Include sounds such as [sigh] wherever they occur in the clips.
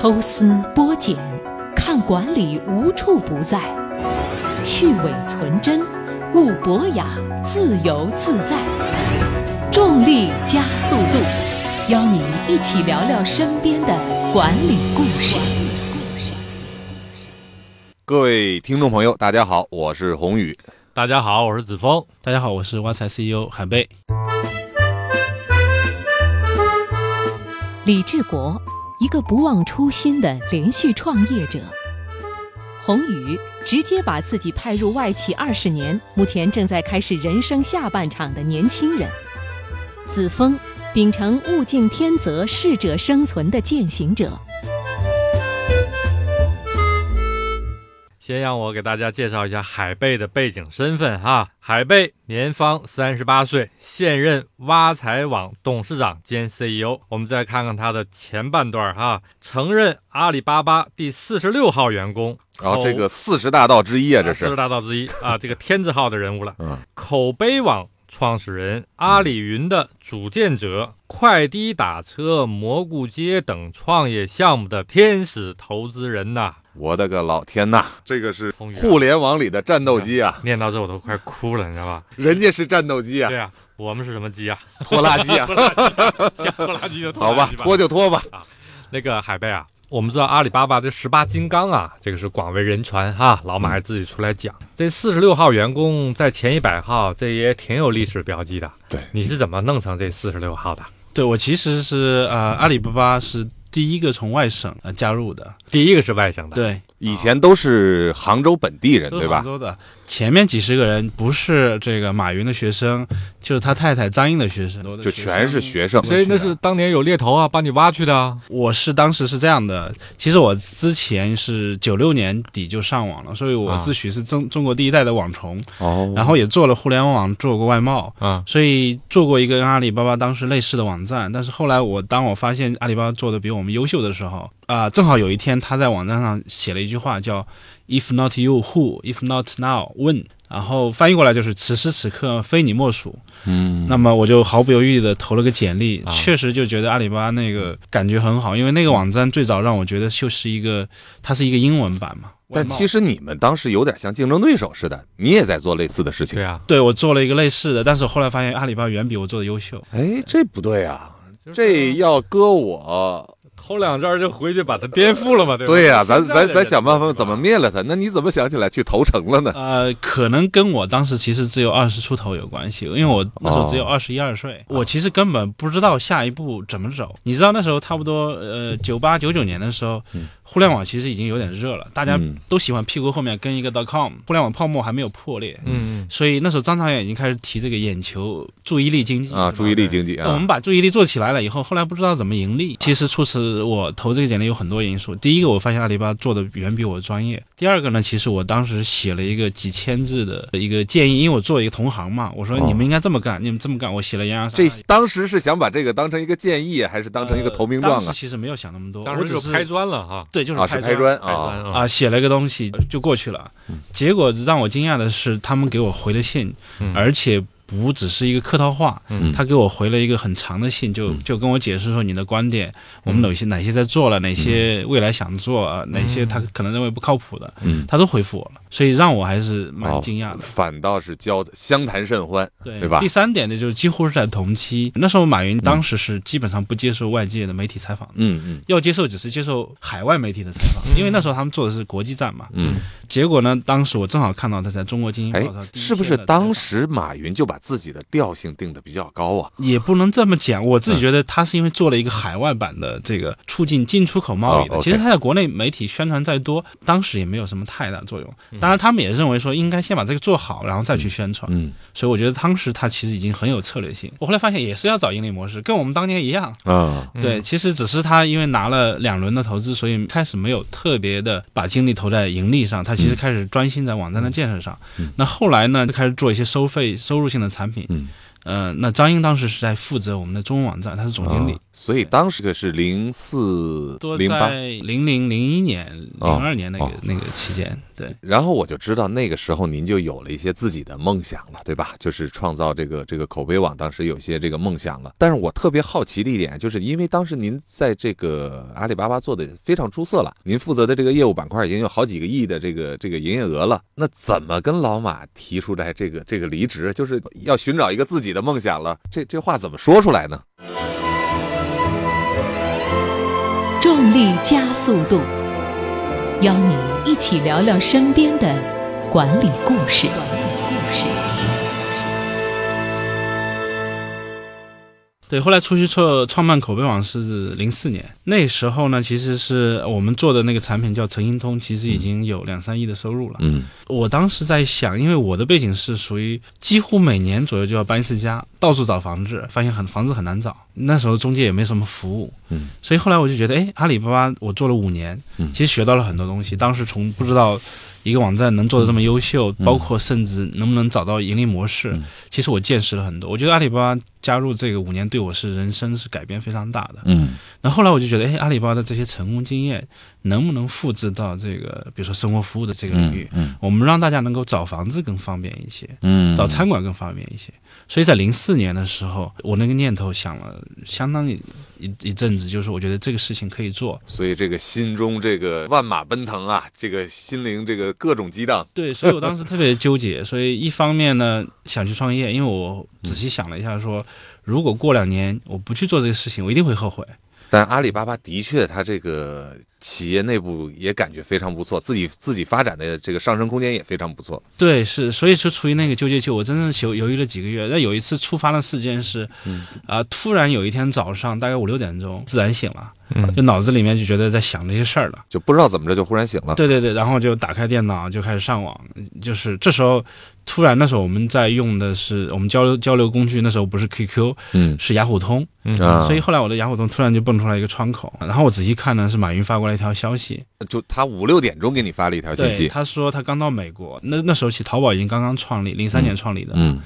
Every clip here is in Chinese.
抽丝剥茧，看管理无处不在，去伪存真，悟博雅，自由自在。重力加速度，邀你一起聊聊身边的管理故事。各位听众朋友，大家好，我是宏宇。大家好，我是子峰。大家好，我是挖财 CEO 韩贝。李志国，一个不忘初心的连续创业者。宏宇直接把自己派入外企二十年，目前正在开始人生下半场的年轻人。子峰，秉承物竞天择、适者生存的践行者。先让我给大家介绍一下海贝的背景身份哈。海贝年方三十八岁，现任挖财网董事长兼 CEO。我们再看看他的前半段哈，曾任阿里巴巴第四十六号员工，然后这个四十大盗之一啊，这是四十大盗之一啊，这个天字号的人物了。嗯，口碑网创始人，阿里云的组建者，快滴打车、蘑菇街等创业项目的天使投资人呐。我的个老天呐！这个是互联网里的战斗机啊！念到这我都快哭了，你知道吧？人家是战斗机啊！对啊，我们是什么机啊？拖拉机啊！拖拉机，拖拉机就 [laughs] 好吧，拖就拖吧。啊，那个海贝啊，我们知道阿里巴巴这十八金刚啊，这个是广为人传哈。老马还自己出来讲，这四十六号员工在前一百号，这也挺有历史标记的。对，你是怎么弄成这四十六号的？对我其实是呃，阿里巴巴是第一个从外省呃加入的，第一个是外省的。对。以前都是杭州本地人，对吧？杭州的前面几十个人不是这个马云的学生，就是他太太张英的学生，就全是学生。所以那是当年有猎头啊，把你挖去的啊。我是当时是这样的，其实我之前是九六年底就上网了，所以我自诩是中中国第一代的网虫。哦，然后也做了互联网，做过外贸啊，所以做过一个跟阿里巴巴当时类似的网站。但是后来我当我发现阿里巴巴做的比我们优秀的时候，啊，正好有一天他在网站上写了一句话叫。If not you, who? If not now, when? 然后翻译过来就是此时此刻非你莫属。嗯，那么我就毫不犹豫的投了个简历，确实就觉得阿里巴巴那个感觉很好，因为那个网站最早让我觉得就是一个，它是一个英文版嘛。但其实你们当时有点像竞争对手似的，你也在做类似的事情。对啊，对我做了一个类似的，但是后来发现阿里巴巴远比我做的优秀。哎，这不对啊，这要搁我。偷两招就回去把它颠覆了嘛，对吧？对呀，咱咱咱想办法怎么灭了它。那你怎么想起来去投诚了呢？呃，可能跟我当时其实只有二十出头有关系，因为我那时候只有二十一二岁，我其实根本不知道下一步怎么走。你知道那时候差不多呃九八九九年的时候，互联网其实已经有点热了，大家都喜欢屁股后面跟一个 .com，互联网泡沫还没有破裂，嗯，所以那时候张朝阳已经开始提这个眼球注意力经济啊，注意力经济啊。我们把注意力做起来了以后，后来不知道怎么盈利。其实促使我投这个简历有很多因素。第一个，我发现阿里巴巴做的远比我专业。第二个呢，其实我当时写了一个几千字的一个建议，因为我做一个同行嘛，我说你们应该这么干，你们这么干，我写了洋洋洒这当时是想把这个当成一个建议，还是当成一个投名状啊？其实没有想那么多，当时就拍砖了哈。对，就是拍砖啊啊，写了一个东西就过去了。结果让我惊讶的是，他们给我回了信，而且。不只是一个客套话，他给我回了一个很长的信，就就跟我解释说你的观点，我们哪些哪些在做了，哪些未来想做，哪些他可能认为不靠谱的，他都回复我了，所以让我还是蛮惊讶的。反倒是交的相谈甚欢，对吧？第三点呢，就是几乎是在同期，那时候马云当时是基本上不接受外界的媒体采访，嗯嗯，要接受只是接受海外媒体的采访，因为那时候他们做的是国际站嘛，嗯。结果呢，当时我正好看到他在中国经营报上，是不是当时马云就把自己的调性定的比较高啊？也不能这么讲，我自己觉得他是因为做了一个海外版的这个促进进出口贸易的。其实他在国内媒体宣传再多，当时也没有什么太大作用。当然，他们也认为说应该先把这个做好，然后再去宣传。嗯，所以我觉得当时他其实已经很有策略性。我后来发现也是要找盈利模式，跟我们当年一样啊。对，其实只是他因为拿了两轮的投资，所以开始没有特别的把精力投在盈利上，他其实开始专心。在网站的建设上，那后来呢，就开始做一些收费、收入性的产品。嗯呃，那张英当时是在负责我们的中文网站，他是总经理。啊所以当时个是零四多零八，在零零零一年、哦零二年那个、哦那个期间，对。然后我就知道那个时候您就有了一些自己的梦想了，对吧？就是创造这个这个口碑网，当时有一些这个梦想了。但是我特别好奇的一点，就是因为当时您在这个阿里巴巴做的非常出色了，您负责的这个业务板块已经有好几个亿的这个这个营业额了，那怎么跟老马提出来这个这个离职，就是要寻找一个自己你的梦想了？这这话怎么说出来呢？重力加速度，邀你一起聊聊身边的管理故事。管理故事。对，后来出去创创办口碑网是零四年，那时候呢，其实是我们做的那个产品叫诚心通，其实已经有两三亿的收入了。嗯我当时在想，因为我的背景是属于几乎每年左右就要搬一次家，到处找房子，发现很房子很难找。那时候中介也没什么服务，嗯，所以后来我就觉得，哎，阿里巴巴我做了五年，嗯其实学到了很多东西。当时从不知道一个网站能做的这么优秀，嗯包括甚至能不能找到盈利模式，嗯其实我见识了很多。我觉得阿里巴巴加入这个五年对我是人生是改变非常大的。嗯那后来我就觉得，哎，阿里巴巴的这些成功经验能不能复制到这个，比如说生活服务的这个领域？嗯我们让大家能够找房子更方便一些，嗯找餐馆更方便一些。所以在零四年的时候，我那个念头想了相当一一一阵子，就是我觉得这个事情可以做。所以这个心中这个万马奔腾啊，这个心灵这个各种激荡。对，所以我当时特别纠结。所以一方面呢，想去创业，因为我仔细想了一下说，如果过两年我不去做这个事情，我一定会后悔。但阿里巴巴的确，它这个企业内部也感觉非常不错，自己自己发展的这个上升空间也非常不错。对，是，所以就处于那个纠结期，我真正犹犹豫了几个月。那有一次触发的事件是，啊、突然有一天早上大概五六点钟，自然醒了，嗯就脑子里面就觉得在想这些事儿了。就不知道怎么着就忽然醒了。对对对，然后就打开电脑就开始上网，就是这时候突然那时候我们在用的是我们交流交流工具，那时候不是 QQ，嗯。是雅虎通，嗯。啊，所以后来我的雅虎通突然就蹦出来一个窗口，然后我仔细看呢是马云发过来一条消息，就他五六点钟给你发了一条信，息。他说他刚到美国，那那时候起淘宝已经刚刚创立，零三年创立的，嗯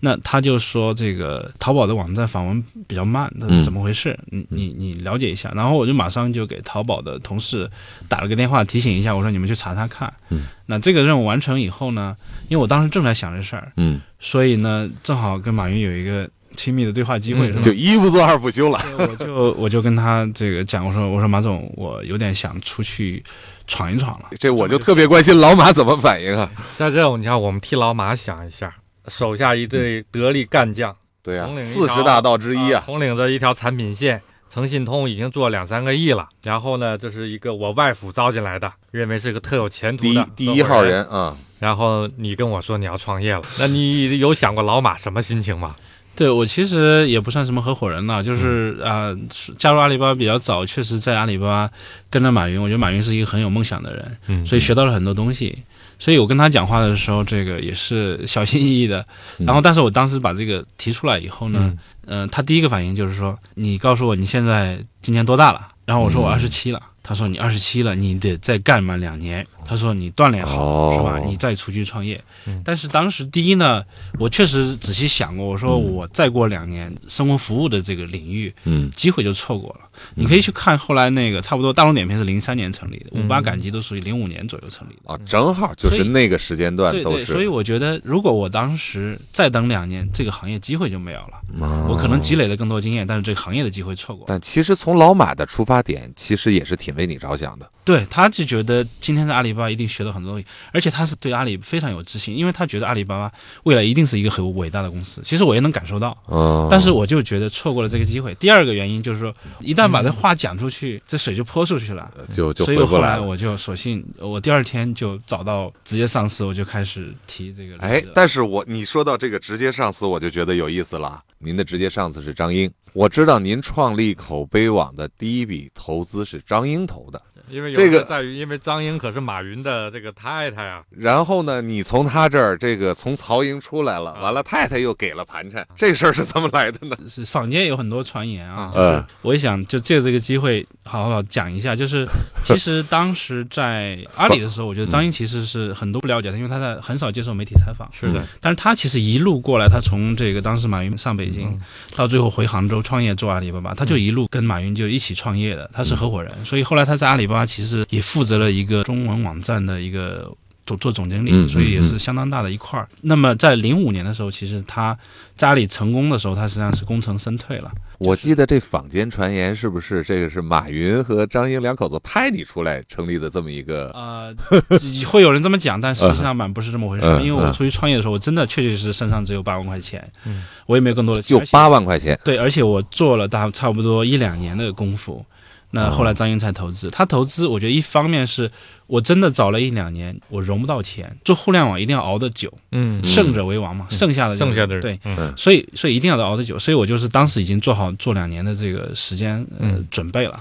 那他就说这个淘宝的网站访问比较慢，那嗯是怎么回事？你你你了解一下。然后我就马上就给淘宝的同事打了个电话提醒一下，我说你们去查查看。嗯，那这个任务完成以后呢，因为我当时正在想这事儿，嗯，所以呢正好跟马云有一个亲密的对话机会？就一不做二不休了。我就我就跟他这个讲，我说我说马总，我有点想出去闯一闯了。这我就特别关心老马怎么反应啊。在这种，你看，我们替老马想一下，手下一队得力干将，对啊四十大盗之一啊。统领着一条产品线。诚信通已经做两三个亿了，然后呢，这是一个我外府招进来的，认为是个特有前途第一的第一号人。人啊，然后你跟我说你要创业了，那你有想过老马什么心情吗？对我其实也不算什么合伙人了，就是啊、呃加入阿里巴巴比较早，确实在阿里巴巴跟着马云，我觉得马云是一个很有梦想的人，嗯所以学到了很多东西。所以我跟他讲话的时候，这个也是小心翼翼的。嗯然后，但是我当时把这个提出来以后呢，嗯嗯、他第一个反应就是说：“你告诉我你现在今年多大了？”然后我说：“我嗯二十七了。”他说：“你二十七了，你得再干满两年。”他说：“你锻炼好、哦是吧？你再出去创业。嗯但是当时第一呢，我确实仔细想过，我说嗯我再过两年，生活服务的这个领域嗯机会就错过了。你可以去看后来那个，差不多大众点评是零三年成立的，嗯五八赶集都属于零五年左右成立的。啊，正好就是那个时间段对对，所以我觉得，如果我当时再等两年，这个行业机会就没有了。哦我可能积累了更多经验，但是这个行业的机会错过了。但其实从老马的出发点，其实也是挺为你着想的。对，他就觉得今天在阿里巴巴一定学到很多东西，而且他是对阿里非常有自信，因为他觉得阿里巴巴未来一定是一个很伟大的公司。其实我也能感受到，嗯，但是我就觉得错过了这个机会。第二个原因就是说，一旦把这话讲出去，这水就泼出去了。就就所以后来我就索性，我第二天就找到直接上司，我就开始提这个。哎，但是我你说到这个直接上司，我就觉得有意思了。您的直接上司是张英，我知道您创立口碑网的第一笔投资是张英投的。因为有这个在于，因为张英可是马云的这个太太啊。然后呢，你从他这儿这个从曹营出来了，完了太太又给了盘缠，这事儿是怎么来的呢？是坊间有很多传言啊，嗯我也想就借这个机会好好讲一下，就是其实当时在阿里的时候，我觉得张英其实是很多不了解他，因为他在很少接受媒体采访。是的，但是他其实一路过来，他从这个当时马云上北京，到最后回杭州创业做阿里巴巴，他就一路跟马云就一起创业的，他是合伙人，所以后来他在阿里巴巴其实也负责了一个中文网站的一个。做做总经理，嗯所以也是相当大的一块儿。那么在零五年的时候，其实他家里成功的时候，他实际上是功成身退了。我记得这坊间传言是不是这个是马云和张英两口子拍你出来成立的这么一个？呃，会有人这么讲，但实际上蛮不是这么回事。嗯因为我出去创业的时候，我真的确确实实身上只有八万块钱，我也没有更多的钱，就八万块钱，对，而且我做了大差不多一两年的功夫，那后来张英才投资。他投资，我觉得一方面是我真的早了一两年，我融不到钱。做互联网一定要熬得久，嗯胜者为王嘛，剩下的剩下的人对，嗯所以所以一定要熬得久。所以我就是当时已经做好做两年的这个时间呃嗯准备了。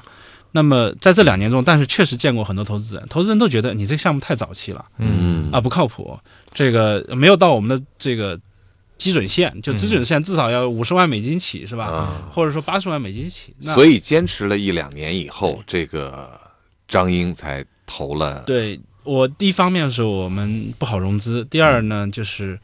那么在这两年中，但是确实见过很多投资人，投资人都觉得你这个项目太早期了嗯啊，不靠谱，这个没有到我们的这个基准线，就基准线至少要五十万美金起，是吧？啊，或者说八十万美金起。那所以坚持了一两年以后，这个张英才投了。对我第一方面是我们不好融资，第二呢就是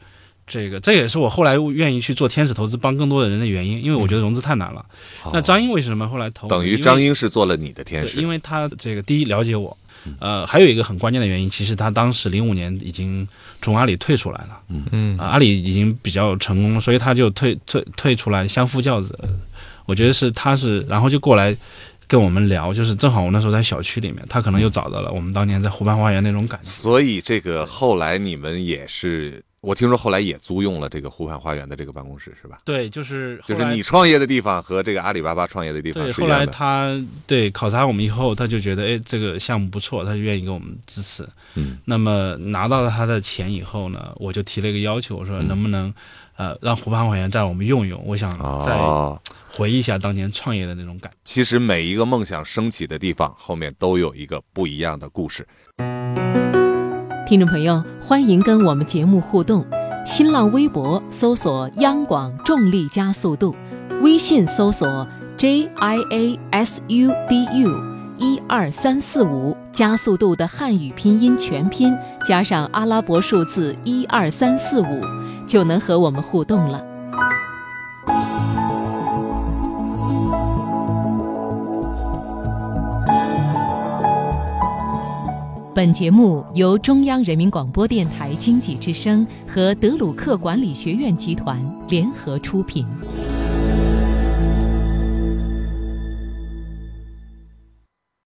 这个，这也是我后来愿意去做天使投资，帮更多的人的原因，因为我觉得融资太难了。那张英为什么后来投？等于张英是做了你的天，使因，为他这个第一了解我，呃，还有一个很关键的原因，其实他当时零五年已经从阿里退出来了，嗯啊，阿里已经比较成功了，所以他就退退退出来相夫教子。我觉得是他是，然后就过来跟我们聊，就是正好我那时候在小区里面，他可能又找到了我们当年在湖畔花园那种感觉。所以这个后来你们也是，我听说后来也租用了这个湖畔花园的这个办公室，是吧？对，就是就是你创业的地方和这个阿里巴巴创业的地方对，后来是一样的。他对考察我们以后，他就觉得哎这个项目不错，他就愿意给我们支持。嗯，那么拿到了他的钱以后呢，我就提了一个要求，我说嗯能不能、呃让湖畔花园站我们用用，我想再哦，回忆一下当年创业的那种感觉。其实每一个梦想升起的地方，后面都有一个不一样的故事。听众朋友，欢迎跟我们节目互动。新浪微博搜索“央广重力加速度”，微信搜索 “j i a s u d u”，一二三四五加速度的汉语拼音全拼加上阿拉伯数字一二三四五，就能和我们互动了。本节目由中央人民广播电台经济之声和德鲁克管理学院集团联合出品。